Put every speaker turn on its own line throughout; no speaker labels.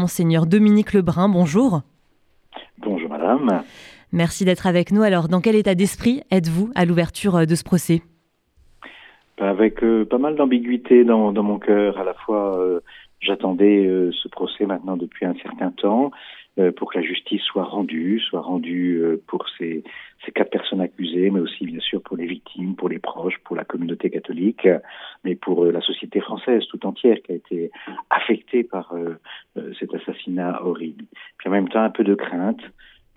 monseigneur Dominique Lebrun. Bonjour.
Bonjour madame.
Merci d'être avec nous. Alors, dans quel état d'esprit êtes-vous à l'ouverture euh, de ce procès?
Avec euh, pas mal d'ambiguïté dans, mon cœur. À la fois, euh, j'attendais ce procès maintenant depuis un certain temps pour que la justice soit rendue, soit rendue pour ces, ces quatre personnes accusées, mais aussi bien sûr pour les victimes, pour les proches, pour la communauté catholique, mais pour la société française tout entière qui a été affectée par cet assassinat horrible. Puis en même temps, un peu de crainte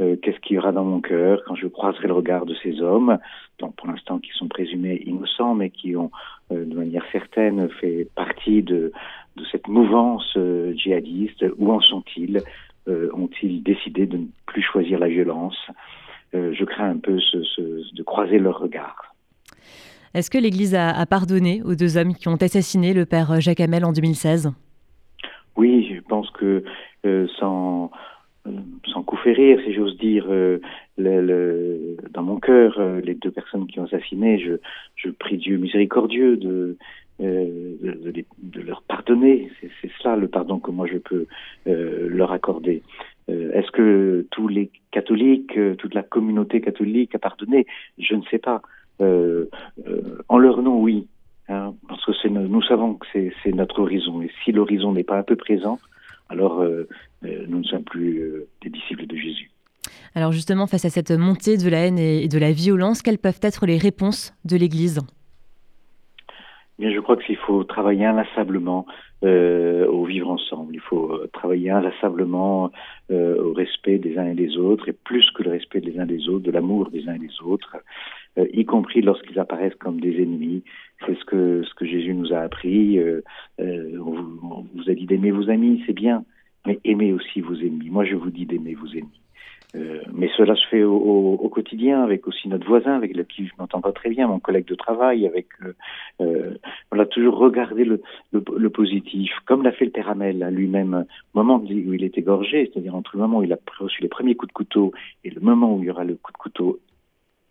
euh, qu'est-ce qu'il y aura dans mon cœur quand je croiserai le regard de ces hommes, donc pour l'instant qui sont présumés innocents, mais qui ont euh, de manière certaine fait partie de, de cette mouvance euh, djihadiste. Où en sont-ils Ont-ils décidé de ne plus choisir la violence Je crains un peu ce, ce, de croiser leur regard.
Est-ce que l'Église a, a, pardonné aux deux hommes qui ont assassiné le père Jacques Hamel en 2016
Oui, je pense que sans sans coup férir, si j'ose dire, euh, le, le, dans mon cœur, euh, les deux personnes qui ont assassiné, je, je prie Dieu miséricordieux de, euh, de, de, C'est cela le pardon que moi je peux leur accorder. Est-ce que tous les catholiques, toute la communauté catholique a pardonné? Je ne sais pas. en leur nom, oui. Hein, parce que nous savons que c'est notre horizon. Et si l'horizon n'est pas un peu présent, alors euh, euh, nous ne sommes plus euh, des disciples de Jésus.
Alors justement, face à cette montée de la haine et de la violence, quelles peuvent être les réponses de l'Église?
Bien, je crois qu'il faut travailler inlassablement au vivre ensemble. Il faut travailler inlassablement au respect des uns et des autres, et plus que le respect des uns des autres, de l'amour des uns et des autres, y compris lorsqu'ils apparaissent comme des ennemis. C'est ce que ce que Jésus nous a appris. on, on, vous a dit d'aimer vos amis, c'est bien, mais aimez aussi vos ennemis. Moi, je vous dis d'aimer vos ennemis. Euh, mais cela se fait au, quotidien avec aussi notre voisin, avec lequel je m'entends pas très bien, mon collègue de travail, avec euh, euh toujours regarder le, positif, comme l'a fait le père Amel lui-même, au moment où il est égorgé, c'est-à-dire entre le moment où il a reçu les premiers coups de couteau et le moment où il y aura le coup de couteau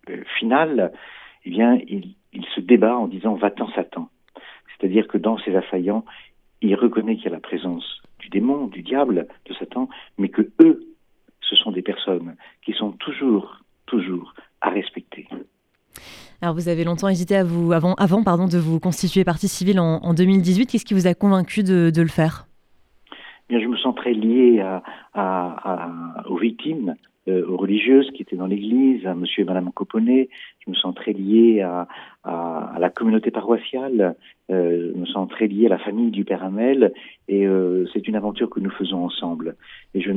euh, final, eh bien il, il se débat en disant va-t'en Satan, c'est-à-dire que dans ses assaillants, il reconnaît qu'il y a la présence du démon, du diable, de Satan, mais que eux, ce sont des personnes qui sont toujours, toujours à respecter.
Alors vous avez longtemps hésité à vous, avant, avant pardon, de vous constituer partie civile en, 2018. Qu'est-ce qui vous a convaincu de, le faire?
Bien, je me sens très lié à, à, aux victimes, euh, aux religieuses qui étaient dans l'église, à monsieur et madame Coponnet. Je me sens très lié à, à, à la communauté paroissiale, euh, je me sens très lié à la famille du père Hamel et euh, c'est une aventure que nous faisons ensemble. Et je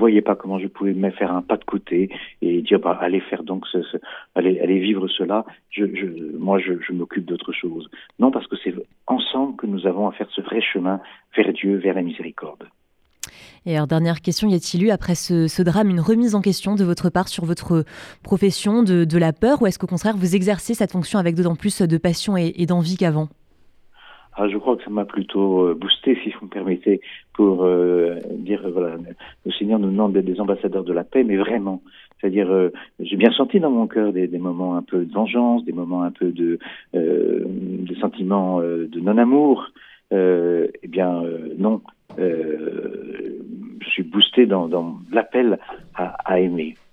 voyais pas comment je pouvais me faire un pas de côté et dire bah, allez faire donc ce, ce allez, allez vivre cela. Je, je, moi, je, je m'occupe d'autre chose. Non, parce que c'est ensemble que nous avons à faire ce vrai chemin vers Dieu, vers la miséricorde.
Et alors, dernière question, y a-t-il eu, après ce, drame, une remise en question de votre part sur votre profession, de, la peur, ou est-ce qu'au contraire, vous exercez cette fonction avec d'autant plus de passion et, d'envie qu'avant?
Ah, je crois que ça m'a plutôt euh, boosté, si vous me permettez, pour euh, dire, voilà, le Seigneur nous demande d'être des ambassadeurs de la paix, mais vraiment. C'est-à-dire, euh, j'ai bien senti dans mon cœur des, moments un peu de vengeance, des moments un peu de, de sentiments de non-amour. eh bien, non, je suis boosté dans, l'appel à aimer.